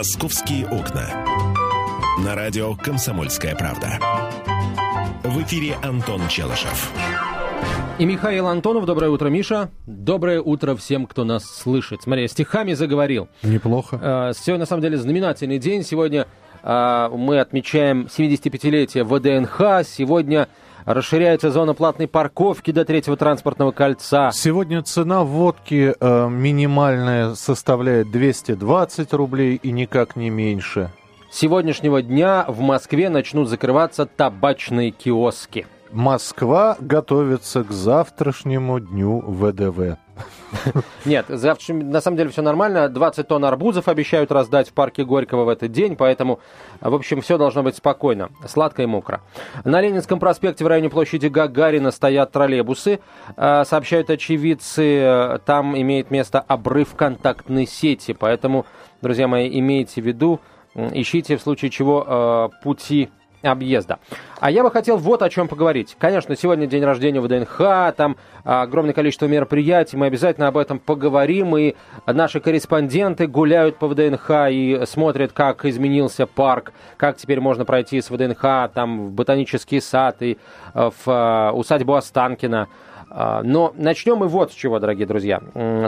«Московские окна». На радио «Комсомольская правда». В эфире Антон Челышев. И Михаил Антонов. Доброе утро, Миша. Доброе утро всем, кто нас слышит. Смотри, я стихами заговорил. Неплохо. Э, Сегодня, на самом деле, знаменательный день. Сегодня э, мы отмечаем 75-летие ВДНХ. Сегодня расширяется зона платной парковки до третьего транспортного кольца. Сегодня цена водки э, минимальная составляет 220 рублей и никак не меньше. С сегодняшнего дня в Москве начнут закрываться табачные киоски. Москва готовится к завтрашнему дню ВДВ. Нет, завтра, на самом деле все нормально. 20 тонн арбузов обещают раздать в парке Горького в этот день, поэтому, в общем, все должно быть спокойно, сладко и мокро. На Ленинском проспекте в районе площади Гагарина стоят троллейбусы. Э, Сообщают очевидцы, там имеет место обрыв контактной сети, поэтому, друзья мои, имейте в виду, ищите в случае чего э, пути объезда. А я бы хотел вот о чем поговорить. Конечно, сегодня день рождения ВДНХ, там огромное количество мероприятий, мы обязательно об этом поговорим, и наши корреспонденты гуляют по ВДНХ и смотрят, как изменился парк, как теперь можно пройти с ВДНХ там, в ботанический сад и а, в а, усадьбу Останкина. А, Но начнем мы вот с чего, дорогие друзья.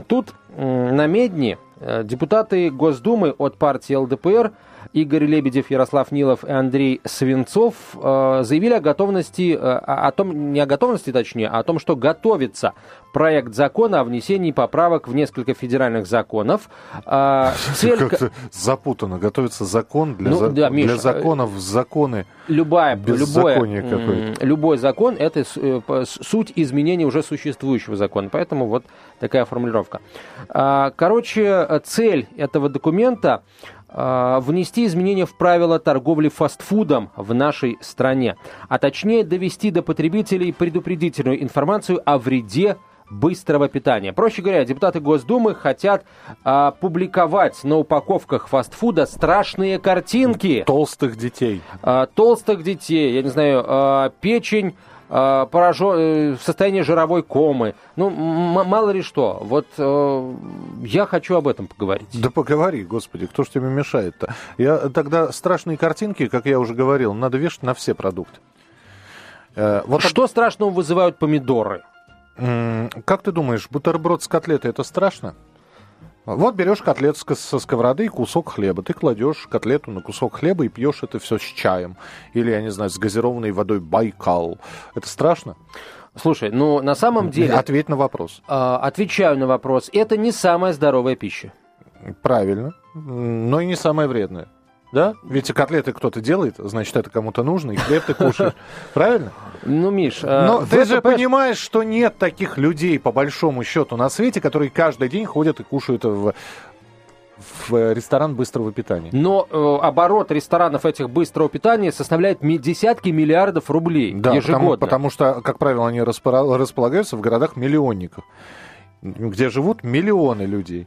Тут на Медне э, депутаты Госдумы от партии ЛДПР Игорь Лебедев, Ярослав Нилов и Андрей Свинцов э, заявили о готовности, э, о том, не о готовности точнее, а о том, что готовится проект закона о внесении поправок в несколько федеральных законов. Э, цель запутанно. Готовится закон для, Ну, за- да, Миш, для законов, законы. любая, Беззаконие любое, любой закон – это суть изменения уже существующего закона. Поэтому вот такая формулировка. Короче, цель этого документа внести изменения в правила торговли фастфудом в нашей стране, а точнее довести до потребителей предупредительную информацию о вреде быстрого питания. Проще говоря, депутаты Госдумы хотят а, публиковать на упаковках фастфуда страшные картинки Толстых детей. а, толстых детей, я не знаю, а, печень а, поражен- э, в состоянии жировой комы. Ну, мало ли что. Вот э, я хочу об этом поговорить. Да поговори, господи, кто ж тебе мешает-то? Я тогда страшные картинки, как я уже говорил, надо вешать на все продукты. Э, Вот Что страшного вызывают помидоры? Как ты думаешь, бутерброд с котлетой это страшно? Вот берешь котлет со сковороды и кусок хлеба. Ты кладешь котлету на кусок хлеба и пьешь это все с чаем. Или, я не знаю, с газированной водой Байкал. Это страшно? Слушай, ну на самом деле, Ответь на вопрос. а, отвечаю на вопрос, это не самая здоровая пища. Правильно. Но и не самое вредное. Да? Ведь котлеты кто-то делает, значит, это кому-то нужно, и хлеб ты кушаешь. Правильно? Ну, Миш, а, Но ты же понимаешь, что нет таких людей, по большому счету, на свете, которые каждый день ходят и кушают в, в ресторан быстрого питания. Но э, оборот ресторанов этих быстрого питания составляет десятки миллиардов рублей Да, ежегодно. потому, потому что, как правило, они располагаются в городах-миллионниках, где живут миллионы людей.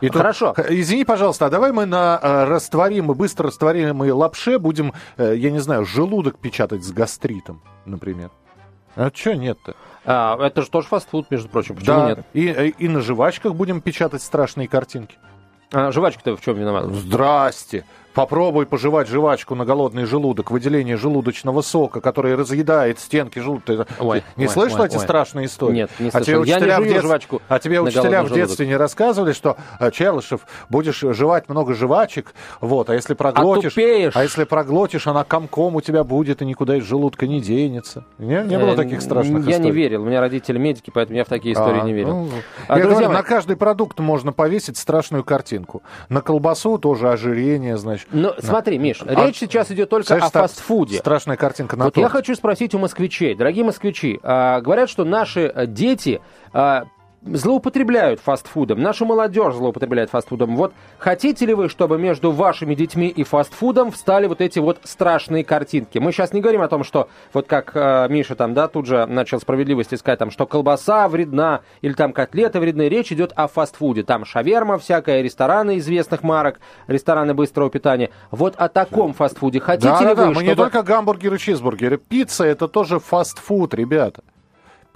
И тут- Хорошо. Извини, пожалуйста, а давай мы на э, растворимой, быстро растворимой лапше будем, э, я не знаю, желудок печатать с гастритом, например. А что нет-то? А, это же тоже фастфуд, между прочим. Почему да, нет? И, э, и на жвачках будем печатать страшные картинки. А, жвачка-то в чем виновата? Здрасте! Попробуй пожевать жвачку на голодный желудок, выделение желудочного сока, который разъедает стенки желудка. Ой, не ой, слышал ой, эти ой. страшные истории? Нет, не а тебе. Я не учителя в жую дет- жвачку А тебе учителя в детстве не рассказывали, что э, Челышев, будешь жевать много жвачек, вот, а если проглотишь, Отупеешь. а если проглотишь, она комком у тебя будет и никуда из желудка не денется. Не, не было Э, таких страшных Я историй? не верил. У меня родители медики, поэтому я в такие истории А, не верил. ну, А, я говорю, на каждый продукт можно повесить страшную картинку. На колбасу тоже ожирение, значит. Ну, смотри, Миш, А- речь сейчас идет только Знаешь, о фастфуде. Страшная картинка на Вот я хочу спросить у москвичей, дорогие москвичи, а, говорят, что наши э, дети а, злоупотребляют фастфудом, наша молодежь злоупотребляет фастфудом. Вот хотите ли вы, чтобы между вашими детьми и фастфудом встали вот эти вот страшные картинки? Мы сейчас не говорим о том, что вот как э, Миша там, да, тут же начал справедливость искать, там, что колбаса вредна или там котлеты вредны. Речь идет о фастфуде. Там шаверма всякая, рестораны известных марок, рестораны быстрого питания. Вот о таком фастфуде хотите Да, ли да, да, вы, мы не чтобы- только гамбургеры, чизбургеры. Пицца это тоже фастфуд, ребята.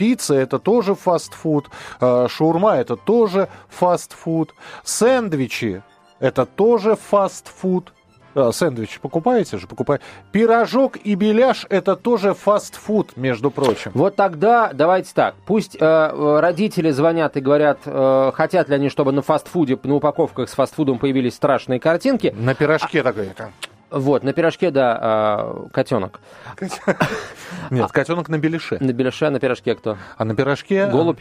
Пицца это тоже фастфуд, э, шаурма это тоже фастфуд, сэндвичи это тоже фастфуд. А, сэндвич покупаете же? Покупаете. Пирожок и беляш – это тоже фастфуд, между прочим. Вот тогда давайте так. Пусть э, родители звонят и говорят, э, хотят ли они, чтобы на фастфуде, на упаковках с фастфудом появились страшные картинки. На пирожке а... такой. Вот, на пирожке, да, э, котенок. Нет, котенок на беляше. На беляше, а на пирожке кто? А на пирожке... Голубь.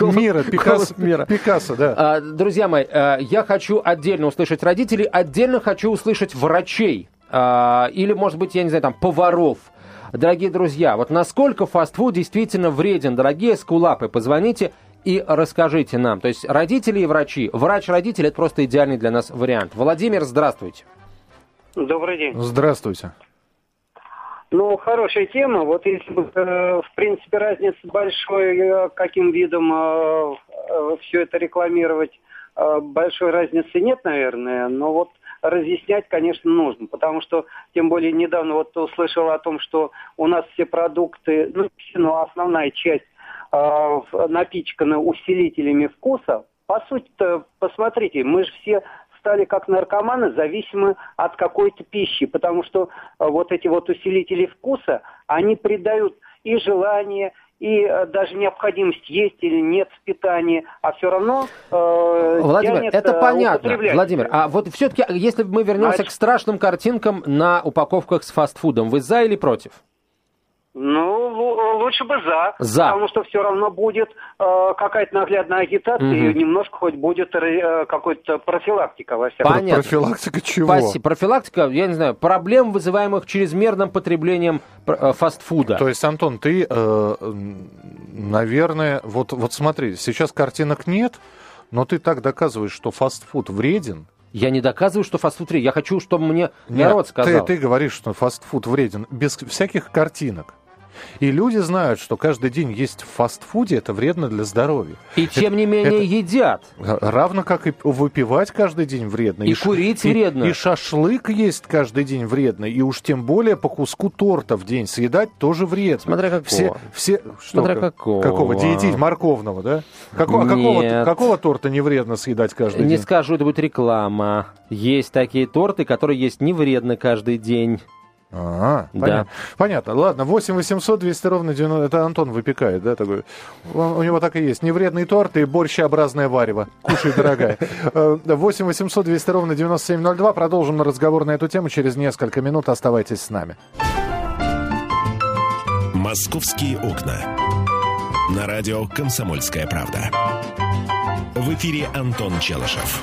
Мира, Пикассо, Мира. Пикассо, да. А, друзья мои, э, я хочу отдельно услышать родителей, отдельно хочу услышать врачей. А, или, может быть, я не знаю, там, поваров. Дорогие друзья, вот насколько фастфуд действительно вреден, дорогие скулапы, позвоните и расскажите нам. То есть родители и врачи. Врач-родитель – это просто идеальный для нас вариант. Владимир, здравствуйте. Добрый день. Здравствуйте. Ну, хорошая тема. Вот если бы, э, в принципе, разница большой, э, каким видом э, э, все это рекламировать, э, большой разницы нет, наверное. Но вот разъяснять, конечно, нужно. Потому что, тем более, недавно вот услышал о том, что у нас все продукты, ну, ну основная часть напичкана усилителями вкуса. По сути-то, посмотрите, мы же все стали как наркоманы зависимы от какой-то пищи, потому что э, вот эти вот усилители вкуса, они придают и желание, и э, даже необходимость есть или нет в питании, а все равно э, Владимир, тянет, это э, понятно, Владимир. А вот все-таки, если мы вернемся Значит, к страшным картинкам на упаковках с фастфудом, вы за или против? Ну, лучше бы за. За. Потому что все равно будет э, какая-то наглядная агитация, угу. и немножко хоть будет э, какой-то профилактика во всяком Понятно. Профилактика чего? Спасибо. Профилактика, я не знаю, проблем, вызываемых чрезмерным потреблением э, фастфуда. То есть, Антон, ты, э, наверное, вот, вот смотри, сейчас картинок нет, но ты так доказываешь, что фастфуд вреден, я не доказываю, что фастфуд вреден. Я хочу, чтобы мне народ сказал. Ты, ты говоришь, что фастфуд вреден без всяких картинок. И люди знают, что каждый день есть в фастфуде, это вредно для здоровья. И тем это, не менее это едят. Равно как и выпивать каждый день вредно. И, и курить и, вредно. И шашлык есть каждый день вредно. И уж тем более по куску торта в день съедать тоже вредно. Смотря какого. Все, все, что, Смотря какого. Какого? Диетить морковного, да? Какого, а какого, какого торта не вредно съедать каждый не день? Не скажу, это будет реклама. Есть такие торты, которые есть не вредно каждый день. А, да. понятно. понятно. Ладно, 8 800 200 ровно 90... Это Антон выпекает, да, такой? Он, у него так и есть. Невредный торт и борщеобразное варево. Кушай, дорогая. 8 800 200 ровно 9702. Продолжим разговор на эту тему через несколько минут. Оставайтесь с нами. «Московские окна». На радио «Комсомольская правда». В эфире Антон Челышев.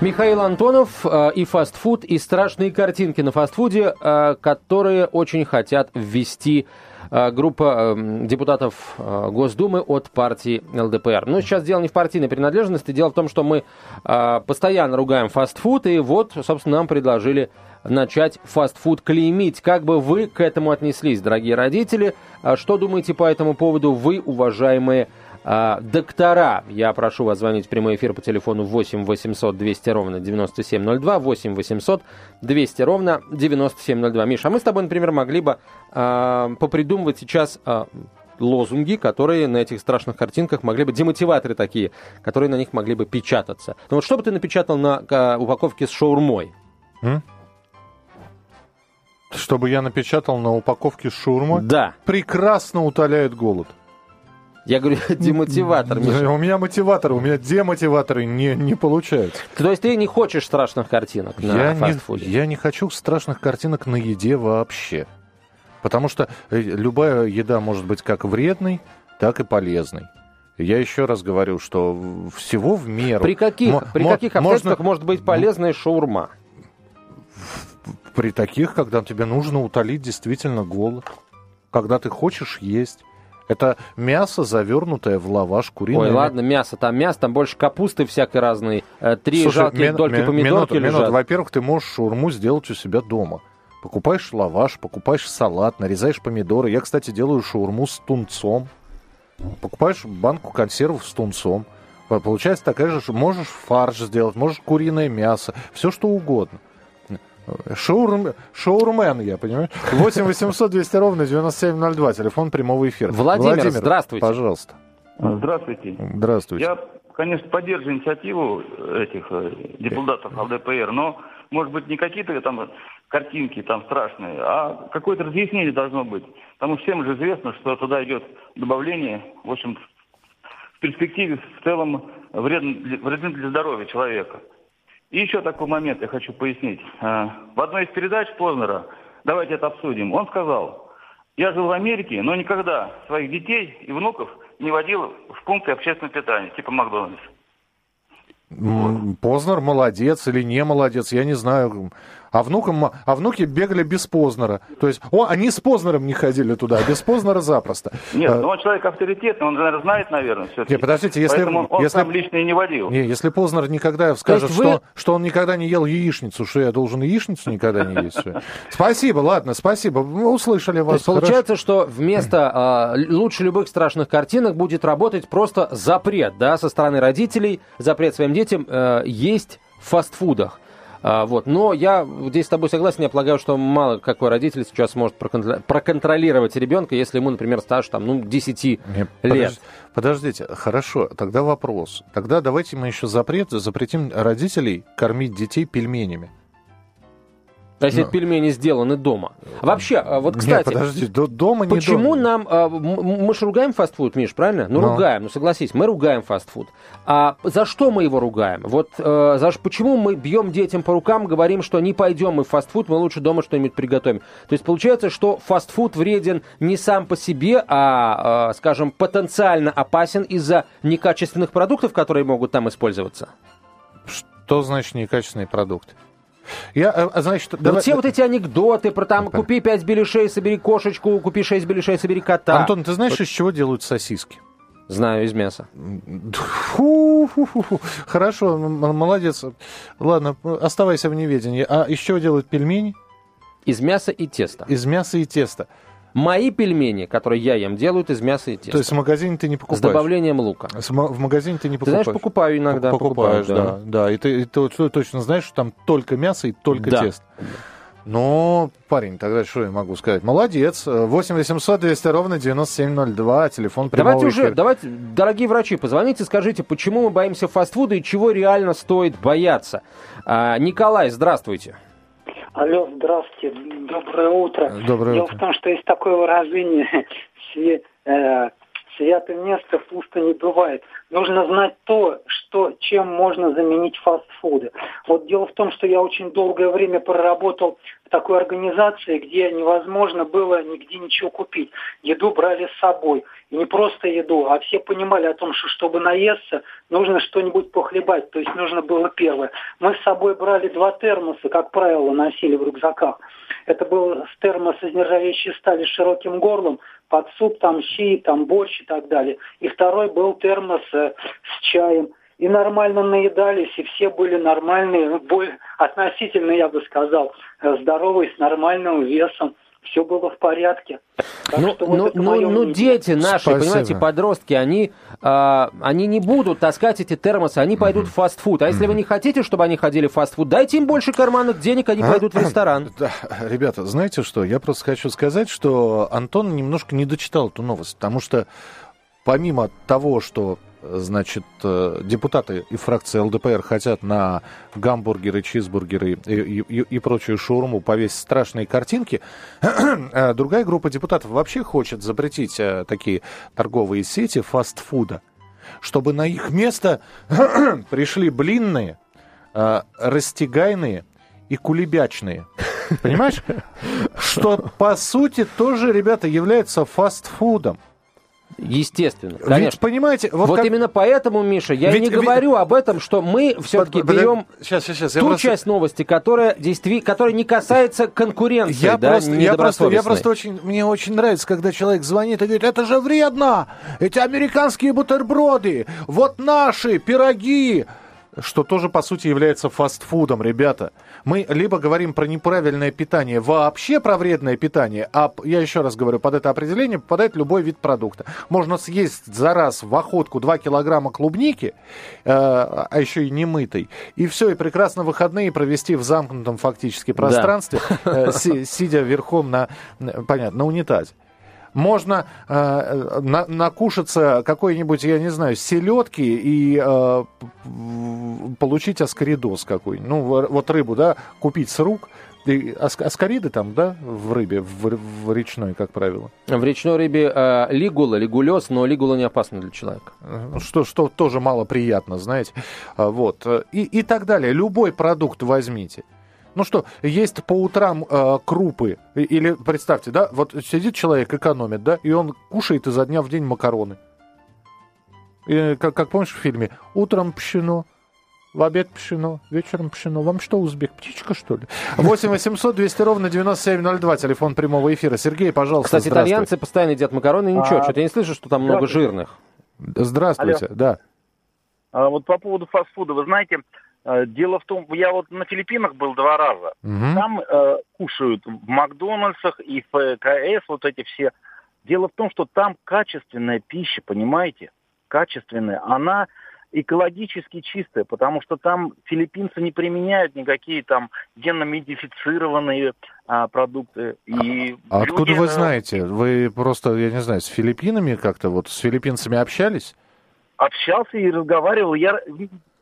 Михаил Антонов э, и фастфуд, и страшные картинки на фастфуде, э, которые очень хотят ввести э, группа э, депутатов Госдумы от партии ЛДПР. Но сейчас дело не в партийной принадлежности, дело в том, что мы постоянно ругаем фастфуд, и вот, собственно, нам предложили начать фастфуд клеймить. Как бы вы к этому отнеслись, дорогие родители? Что думаете по этому поводу вы, уважаемые а, доктора, я прошу вас звонить в прямой эфир по телефону 8 800 200 ровно 9702, 8 800 200 ровно 9702. Миша, а мы с тобой, например, могли бы а, попридумывать сейчас а, лозунги, которые на этих страшных картинках могли бы, демотиваторы такие, которые на них могли бы печататься. Ну вот что бы ты напечатал на а, упаковке с шаурмой? М? Чтобы я напечатал на упаковке с шаурмой? Да. Прекрасно утоляет голод. Я говорю, демотиватор. Миша. У меня мотиваторы, у меня демотиваторы не, не получаются. То есть ты не хочешь страшных картинок на я фастфуде? Не, я не хочу страшных картинок на еде вообще. Потому что э, любая еда может быть как вредной, так и полезной. Я еще раз говорю, что всего в меру. При каких, м- при каких обстоятельствах можно... может быть полезная шаурма? При таких, когда тебе нужно утолить действительно голод. Когда ты хочешь есть. Это мясо, завернутое в лаваш куриный. Ой, ладно, мясо, там мясо, там больше капусты всякой разной. Э, три Слушай, жалкие мин, дольки мин, помидорки минуту, лежат. Минуту. Во-первых, ты можешь шаурму сделать у себя дома. Покупаешь лаваш, покупаешь салат, нарезаешь помидоры. Я, кстати, делаю шаурму с тунцом. Покупаешь банку консервов с тунцом. Получается такая же, можешь фарш сделать, можешь куриное мясо, все что угодно. Шоурум, шоурмен, я понимаю. 8 800 200 ровно 9702, телефон прямого эфира. Владимир, Владимир здравствуйте. Пожалуйста. Здравствуйте. Здравствуйте. Я конечно, поддерживаю инициативу этих э, депутатов ЛДПР, но, может быть, не какие-то там картинки там страшные, а какое-то разъяснение должно быть. Потому что всем же известно, что туда идет добавление, в общем, в перспективе в целом вредно, вредно для здоровья человека. И еще такой момент я хочу пояснить. А, в одной из передач Познера, давайте это обсудим, он сказал, я жил в Америке, но никогда своих детей и внуков не водил в пункты общественного питания, типа Макдональдс. Познер молодец или не молодец, я не знаю. А, внукам, а внуки бегали без Познера. То есть, о, они с Познером не ходили туда, а без Познера запросто. Нет, а, но он человек авторитетный, он, наверное, знает, наверное, все Нет, подождите, если... Поэтому он если, сам лично и не водил. Не, если Познер никогда скажет, вы... что, что он никогда не ел яичницу, что я должен яичницу никогда не есть. Спасибо, ладно, спасибо. Мы услышали вас. Получается, что вместо э, лучше любых страшных картинок будет работать просто запрет, да, со стороны родителей, запрет своим детям э, есть в фастфудах. А, вот. Но я здесь с тобой согласен, я полагаю, что мало какой родитель сейчас может проконтролировать ребенка, если ему, например, стаж там, ну, 10 Нет, лет. Подождите, подождите, хорошо, тогда вопрос. Тогда давайте мы еще запрет, запретим родителей кормить детей пельменями. А если Но... пельмени сделаны дома. Вообще, а вот, кстати... Нет, подожди, дома не Почему дома. нам... А, мы же ругаем фастфуд, Миш, правильно? Ну, Но... ругаем, ну, согласись, мы ругаем фастфуд. А за что мы его ругаем? Вот э, за, почему мы бьем детям по рукам, говорим, что не пойдем мы в фастфуд, мы лучше дома что-нибудь приготовим? То есть получается, что фастфуд вреден не сам по себе, а, скажем, потенциально опасен из-за некачественных продуктов, которые могут там использоваться? Что значит некачественные продукты? Я, э, а, значит, да давай... вот все вот эти анекдоты про там купи 5 беляшей, собери кошечку, купи 6 беляшей, собери кота. Антон, ты знаешь, вот... из чего делают сосиски? Знаю, из мяса. Фу -фу -фу Хорошо, молодец. Ладно, оставайся в неведении. А из чего делают пельмени? Из мяса и теста. Из мяса и теста. Мои пельмени, которые я ем, делают из мяса и теста. То есть в магазине ты не покупаешь? С добавлением лука. С, в магазине ты не покупаешь? Ты знаешь, покупаю иногда. Покупаешь, покупаю, да. да. И ты, и ты, ты точно знаешь, что там только мясо и только да. тесто. Ну, парень, тогда что я могу сказать? Молодец. 8 800 200 ровно 9702, телефон прямого Давайте эфира. уже, давайте, дорогие врачи, позвоните, скажите, почему мы боимся фастфуда и чего реально стоит бояться. А, Николай, здравствуйте. Алло, здравствуйте, доброе утро. Доброе Дело утро. в том, что есть такое выражение, э, святое место пусто не бывает. Нужно знать то, что, чем можно заменить фастфуды. Вот дело в том, что я очень долгое время проработал в такой организации, где невозможно было нигде ничего купить. Еду брали с собой. И не просто еду, а все понимали о том, что чтобы наесться, нужно что-нибудь похлебать. То есть нужно было первое. Мы с собой брали два термоса, как правило, носили в рюкзаках. Это был термос из нержавеющей стали с широким горлом, под суп, там щи, там борщ и так далее. И второй был термос э, с чаем. И нормально наедались, и все были нормальные, более, относительно, я бы сказал, э, здоровые, с нормальным весом все было в порядке. Так ну, вот ну, ну, ну дети наши, Спасибо. понимаете, подростки, они, а, они не будут таскать эти термосы, они пойдут mm-hmm. в фастфуд. А если mm-hmm. вы не хотите, чтобы они ходили в фастфуд, дайте им больше карманных денег, они а? пойдут в ресторан. Да, ребята, знаете что, я просто хочу сказать, что Антон немножко не дочитал эту новость, потому что помимо того, что значит, э, депутаты и фракции ЛДПР хотят на гамбургеры, чизбургеры и, и, и прочую шаурму повесить страшные картинки. Э, другая группа депутатов вообще хочет запретить э, такие торговые сети фастфуда, чтобы на их место пришли блинные, растягайные и кулебячные. Понимаешь? Что, по сути, тоже, ребята, является фастфудом. Естественно, конечно. Ведь, понимаете, вот, вот как... именно поэтому, Миша, я ведь, не говорю об этом, что мы все-таки берем сейчас, сейчас, ту просто... часть новости, которая, действи... которая не касается конкуренции, я да, просто, я просто, я просто очень, мне очень нравится, когда человек звонит и говорит, это же вредно, эти американские бутерброды, вот наши пироги, что тоже, по сути, является фастфудом, ребята. Мы либо говорим про неправильное питание, вообще про вредное питание, а я еще раз говорю, под это определение попадает любой вид продукта. Можно съесть за раз в охотку 2 килограмма клубники, э, а еще и немытой, и все, и прекрасно выходные провести в замкнутом фактически пространстве, да. э, си, сидя верхом на, понятно, на унитазе. Можно э, на, накушаться какой-нибудь, я не знаю, селедки и э, получить аскаридоз какой. Ну, вот рыбу, да, купить с рук, и аскариды там, да, в рыбе, в, в речной, как правило? В речной рыбе э, лигула, лигулез, но лигула не опасна для человека. Ну, что, что тоже мало приятно, знаете. А, вот. И, и так далее. Любой продукт возьмите. Ну что, есть по утрам э, крупы, или представьте, да, вот сидит человек, экономит, да, и он кушает изо дня в день макароны. И, как, как помнишь в фильме, утром пшено, в обед пшено, вечером пшено. Вам что, узбек, птичка, что ли? 8 800 200 ровно 9702, телефон прямого эфира. Сергей, пожалуйста, Кстати, итальянцы постоянно едят макароны, ничего, а... что-то я не слышу, что там много жирных. Здравствуйте, Алло. да. А, вот по поводу фастфуда, вы знаете, дело в том, я вот на Филиппинах был два раза. Угу. Там э, кушают в Макдональдсах и в КС вот эти все. Дело в том, что там качественная пища, понимаете? Качественная. Она экологически чистая, потому что там филиппинцы не применяют никакие там генно-модифицированные а, продукты. И а люди... откуда вы э, знаете? Вы просто, я не знаю, с Филиппинами как-то вот с филиппинцами общались? Общался и разговаривал. Я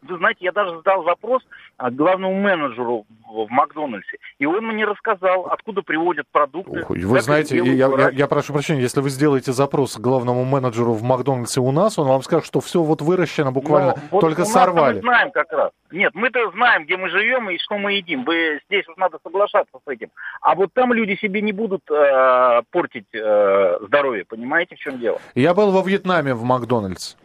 вы знаете, я даже задал запрос а, главному менеджеру в Макдональдсе, и он мне рассказал, откуда приводят продукты. Ух, вы знаете, я, я, я прошу прощения, если вы сделаете запрос главному менеджеру в Макдональдсе у нас, он вам скажет, что все вот выращено буквально, Но вот только сорвали. Мы знаем как раз. Нет, мы-то знаем, где мы живем и что мы едим. Вы, здесь вот надо соглашаться с этим. А вот там люди себе не будут э, портить э, здоровье, понимаете, в чем дело? Я был во Вьетнаме в Макдональдс.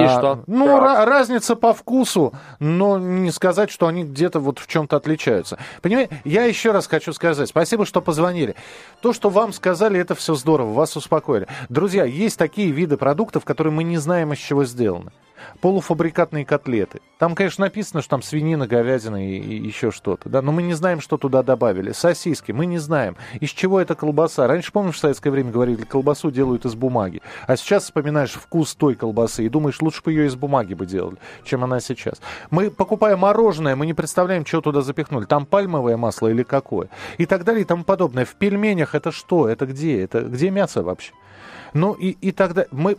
И а, что? Ну, да. разница по вкусу, но не сказать, что они где-то вот в чем-то отличаются. Понимаете, я еще раз хочу сказать, спасибо, что позвонили. То, что вам сказали, это все здорово, вас успокоили. Друзья, есть такие виды продуктов, которые мы не знаем, из чего сделаны полуфабрикатные котлеты. Там, конечно, написано, что там свинина, говядина и, и еще что-то, да, но мы не знаем, что туда добавили. Сосиски, мы не знаем, из чего эта колбаса. Раньше, помнишь, в советское время говорили, колбасу делают из бумаги. А сейчас вспоминаешь вкус той колбасы и думаешь, лучше бы ее из бумаги бы делали, чем она сейчас. Мы, покупая мороженое, мы не представляем, что туда запихнули. Там пальмовое масло или какое. И так далее и тому подобное. В пельменях это что? Это где? Это где мясо вообще? Ну и, и тогда мы,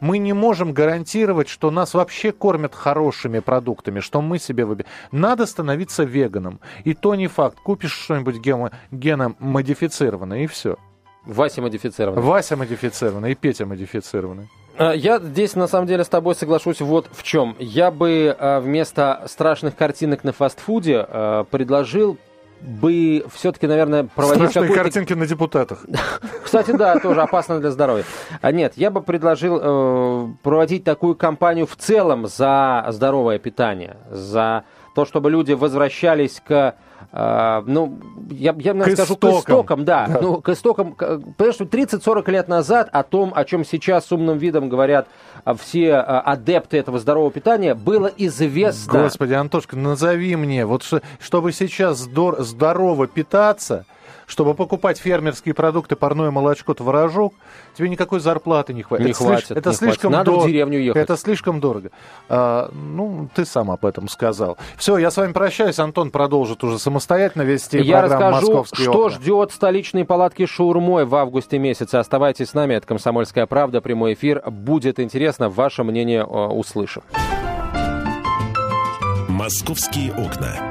мы не можем гарантировать, что нас вообще кормят хорошими продуктами, что мы себе выбираем. Надо становиться веганом. И то не факт. Купишь что-нибудь геномодифицированное, и все. Вася модифицированный. Вася модифицированный и Петя модифицированный. А, я здесь на самом деле с тобой соглашусь вот в чем. Я бы а, вместо страшных картинок на фастфуде а, предложил бы все-таки, наверное, проводить Страшные картинки на депутатах. Кстати, да, тоже опасно для здоровья. А нет, я бы предложил э, проводить такую кампанию в целом за здоровое питание, за то, чтобы люди возвращались к Uh, ну, я, я наверное, скажу истокам. к истокам, да. да. Ну, к истокам, потому что 30-40 лет назад о том, о чем сейчас с умным видом говорят а, все а, адепты этого здорового питания, было известно. Господи, Антошка, назови мне, вот чтобы сейчас здорово питаться, чтобы покупать фермерские продукты, парное молочко, творожок, тебе никакой зарплаты не хватит. Не это хватит. Слиш... Это не слишком хватит. Надо дор... в деревню ехать. Это слишком дорого. А, ну, ты сам об этом сказал. Все, я с вами прощаюсь. Антон продолжит уже самостоятельно вести я программу расскажу, «Московские что окна». ждет столичные палатки шаурмой в августе месяце. Оставайтесь с нами. Это «Комсомольская правда». Прямой эфир. Будет интересно. Ваше мнение э, услышим. «Московские окна».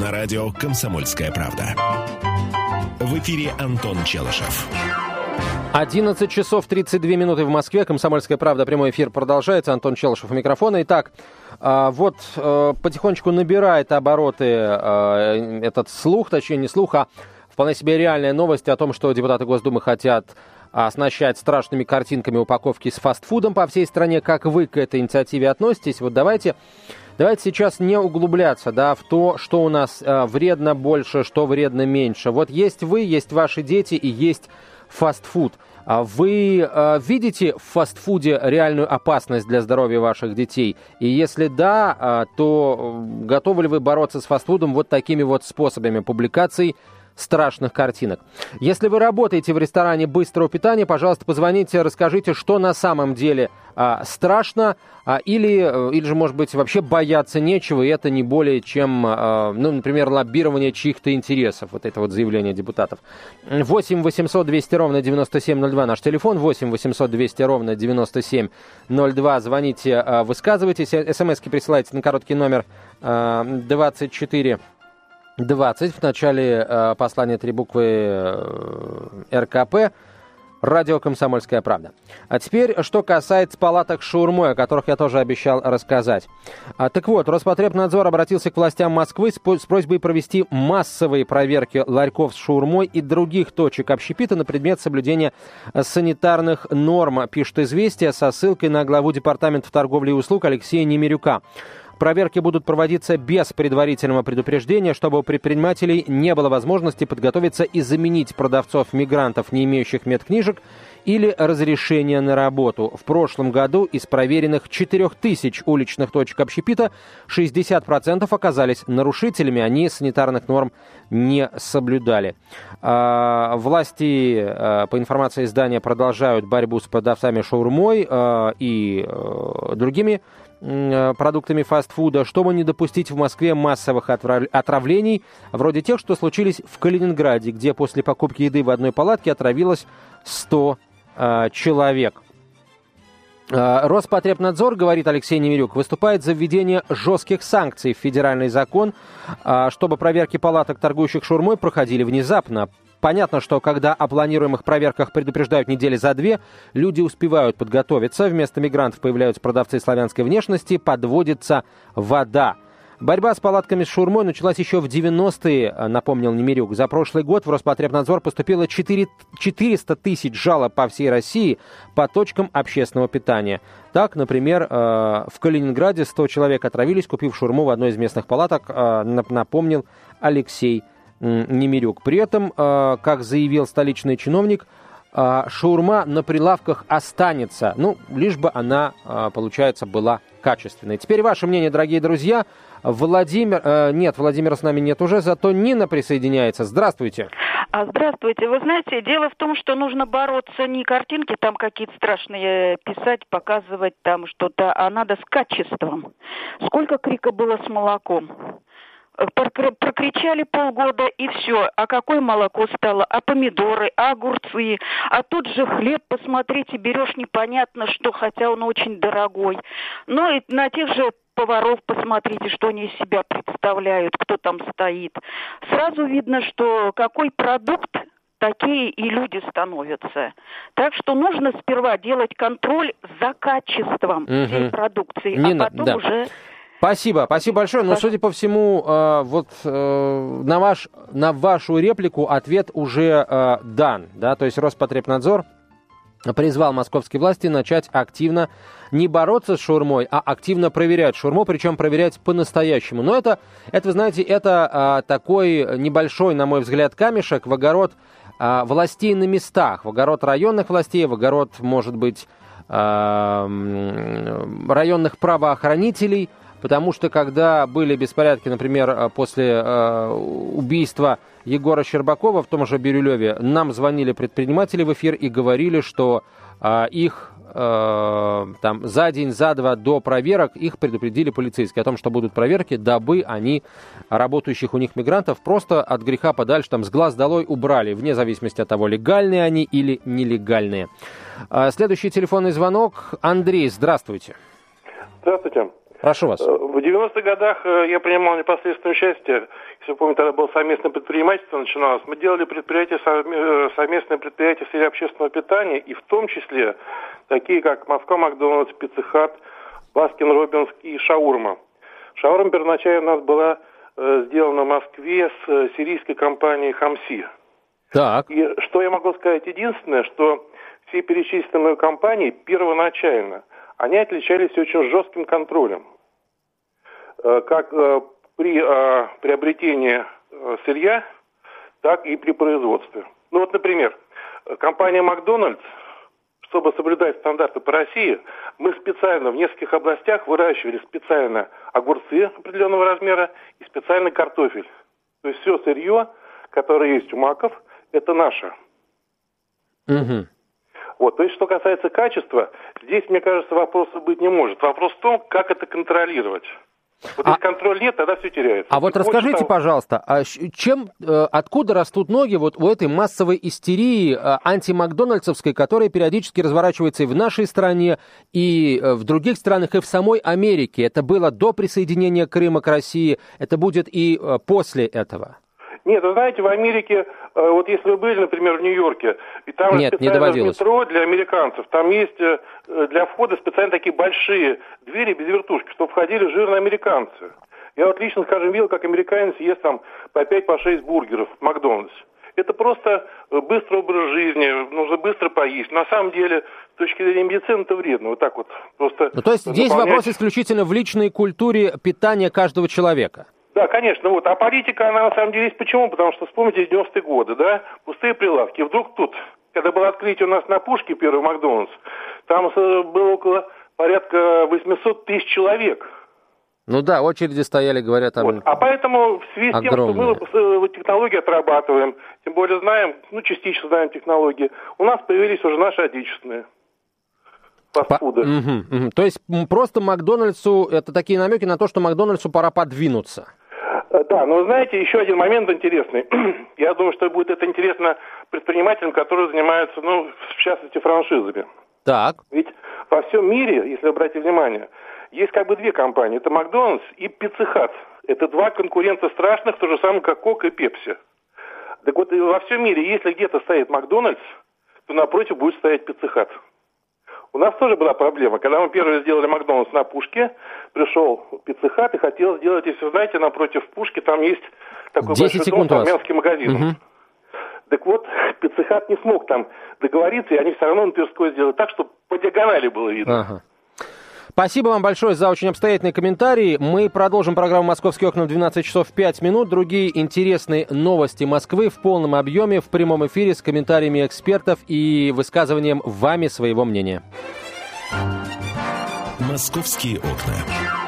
На радио «Комсомольская правда». В эфире Антон Челышев. 11 часов 32 минуты в Москве. Комсомольская правда. Прямой эфир продолжается. Антон Челышев у микрофона. Итак, а, вот э, потихонечку набирает обороты э, этот слух, точнее не слух, а вполне себе реальная новость о том, что депутаты Госдумы хотят оснащать страшными картинками упаковки с фастфудом по всей стране. Как вы к этой инициативе относитесь? Вот давайте Давайте сейчас не углубляться да, в то, что у нас э, вредно больше, что вредно меньше. Вот есть вы, есть ваши дети и есть фастфуд. А вы э, видите в фастфуде реальную опасность для здоровья ваших детей? И если да, э, то готовы ли вы бороться с фастфудом вот такими вот способами публикаций страшных картинок. Если вы работаете в ресторане быстрого питания, пожалуйста, позвоните, расскажите, что на самом деле а, страшно, а, или, э, или же, может быть, вообще бояться нечего, и это не более чем, а, ну, например, лоббирование чьих-то интересов, вот это вот заявление депутатов. 8 800 200 ровно 9702 наш телефон, 8 800 200 ровно 9702, звоните, а, высказывайтесь, смски присылайте на короткий номер 24 20 в начале э, послания три буквы э, РКП. Радио «Комсомольская правда». А теперь, что касается палаток шаурмой, о которых я тоже обещал рассказать. А, так вот, Роспотребнадзор обратился к властям Москвы с, с просьбой провести массовые проверки ларьков с шаурмой и других точек общепита на предмет соблюдения санитарных норм, пишет «Известия» со ссылкой на главу Департамента торговли и услуг Алексея Немирюка. Проверки будут проводиться без предварительного предупреждения, чтобы у предпринимателей не было возможности подготовиться и заменить продавцов-мигрантов, не имеющих медкнижек, или разрешения на работу. В прошлом году из проверенных 4000 уличных точек общепита 60% оказались нарушителями, они санитарных норм не соблюдали. А, власти, а, по информации издания, продолжают борьбу с продавцами шаурмой а, и другими Э, продуктами фастфуда, чтобы не допустить в Москве массовых отравлений, вроде тех, что случились в Калининграде, где после покупки еды в одной палатке отравилось 100 э, человек. Э, Роспотребнадзор, говорит Алексей Немирюк, выступает за введение жестких санкций в федеральный закон, э, чтобы проверки палаток, торгующих шурмой, проходили внезапно. Понятно, что когда о планируемых проверках предупреждают недели за две, люди успевают подготовиться. Вместо мигрантов появляются продавцы славянской внешности, подводится вода. Борьба с палатками с шурмой началась еще в 90-е, напомнил Немирюк. За прошлый год в Роспотребнадзор поступило 4, 400 тысяч жалоб по всей России по точкам общественного питания. Так, например, э, в Калининграде 100 человек отравились, купив шурму в одной из местных палаток, э, напомнил Алексей Немирюк. При этом, э, как заявил столичный чиновник, э, шаурма на прилавках останется, ну, лишь бы она, э, получается, была качественной. Теперь ваше мнение, дорогие друзья. Владимир, нет, Владимира с нами нет уже, зато Нина присоединяется. Здравствуйте. А, здравствуйте. Вы знаете, дело в том, что нужно бороться не картинки там какие-то страшные писать, показывать там что-то, а надо с качеством. Сколько крика было с молоком? Прокричали полгода и все. А какое молоко стало? А помидоры, а огурцы, а тут же хлеб, посмотрите, берешь непонятно что, хотя он очень дорогой. Ну и на тех же поваров посмотрите, что они из себя представляют, кто там стоит. Сразу видно, что какой продукт такие и люди становятся. Так что нужно сперва делать контроль за качеством угу. всей продукции, Нина, а потом да. уже Спасибо, спасибо большое. Но, судя по всему, э, вот э, на, ваш, на вашу реплику ответ уже э, дан. Да? То есть Роспотребнадзор призвал московские власти начать активно не бороться с шурмой, а активно проверять шурму, причем проверять по-настоящему. Но это, это вы знаете, это такой небольшой, на мой взгляд, камешек в огород властей на местах, в огород районных властей, в огород, может быть, районных правоохранителей – потому что когда были беспорядки, например, э, после э, убийства Егора Щербакова в том же Бирюлеве, нам звонили предприниматели в эфир и говорили, что э, их там за день, за два до проверок их предупредили полицейские о том, что будут проверки, дабы они работающих у них мигрантов просто от греха подальше, там с глаз долой убрали, вне зависимости от того, легальные они или нелегальные. Следующий телефонный звонок. Андрей, здравствуйте. Здравствуйте. Прошу вас. Э, в 90-х годах э, я принимал непосредственное участие, если вы помните, тогда было совместное предпринимательство начиналось. Мы делали предприятия, э, совместное предприятие в сфере общественного питания, и в том числе такие, как Москва, Макдональдс, Пиццехат, Баскин Роббинс и Шаурма. Шаурма первоначально у нас была сделана в Москве с сирийской компанией Хамси. Так. И что я могу сказать? Единственное, что все перечисленные компании первоначально, они отличались очень жестким контролем. Э, как э, при э, приобретении сырья, так и при производстве. Ну вот, например, компания Макдональдс, чтобы соблюдать стандарты по России, мы специально в нескольких областях выращивали специально огурцы определенного размера и специальный картофель. То есть все сырье, которая есть у маков, это наша. Угу. Вот, то есть, что касается качества, здесь, мне кажется, вопроса быть не может. Вопрос в том, как это контролировать. Вот а... если контроль нет, тогда все теряется. А вот расскажите, того... пожалуйста, а чем, э, откуда растут ноги вот у этой массовой истерии э, антимакдональдсовской, которая периодически разворачивается и в нашей стране, и э, в других странах, и в самой Америке? Это было до присоединения Крыма к России, это будет и после этого? Нет, вы знаете, в Америке, э, вот если вы были, например, в Нью-Йорке, и там Нет, не метро для американцев, там есть э, для входа специально такие большие двери без вертушки, чтобы входили жирные американцы. Я вот лично, скажем, видел, как американец ест там по 5 по 6 бургеров в Макдональдс. Это просто э, быстрый образ жизни, нужно быстро поесть. На самом деле, с точки зрения медицины, это вредно. Вот так вот просто... Ну, то есть здесь вопрос исключительно в личной культуре питания каждого человека? Да, конечно, вот. А политика, она на самом деле есть почему? Потому что вспомните 90-е годы, да, пустые прилавки. Вдруг тут, когда было открытие у нас на Пушке, первый Макдональдс, там было около порядка 800 тысяч человек. Ну да, очереди стояли, говорят, там вот. А поэтому в связи с тем, что мы технологии отрабатываем, тем более знаем, ну частично знаем технологии, у нас появились уже наши отечественные фастфуды. По... Угу, угу. То есть просто Макдональдсу, это такие намеки на то, что Макдональдсу пора подвинуться. Да, но знаете, еще один момент интересный. Я думаю, что будет это интересно предпринимателям, которые занимаются, ну, в частности, франшизами. Так. Ведь во всем мире, если обратить внимание, есть как бы две компании. Это Макдональдс и Пиццехат. Это два конкурента страшных, то же самое, как Кок и Пепси. Так вот, во всем мире, если где-то стоит Макдональдс, то напротив будет стоять Пиццехат. У нас тоже была проблема. Когда мы первые сделали Макдональдс на Пушке, пришел пиццехат и хотел сделать, если вы знаете, напротив Пушки, там есть такой большой дом, армянский магазин. Угу. Так вот, пиццехат не смог там договориться, и они все равно на Тверской сделали так, чтобы по диагонали было видно. Ага. Спасибо вам большое за очень обстоятельный комментарий. Мы продолжим программу «Московские окна» в 12 часов 5 минут. Другие интересные новости Москвы в полном объеме, в прямом эфире с комментариями экспертов и высказыванием вами своего мнения. «Московские окна».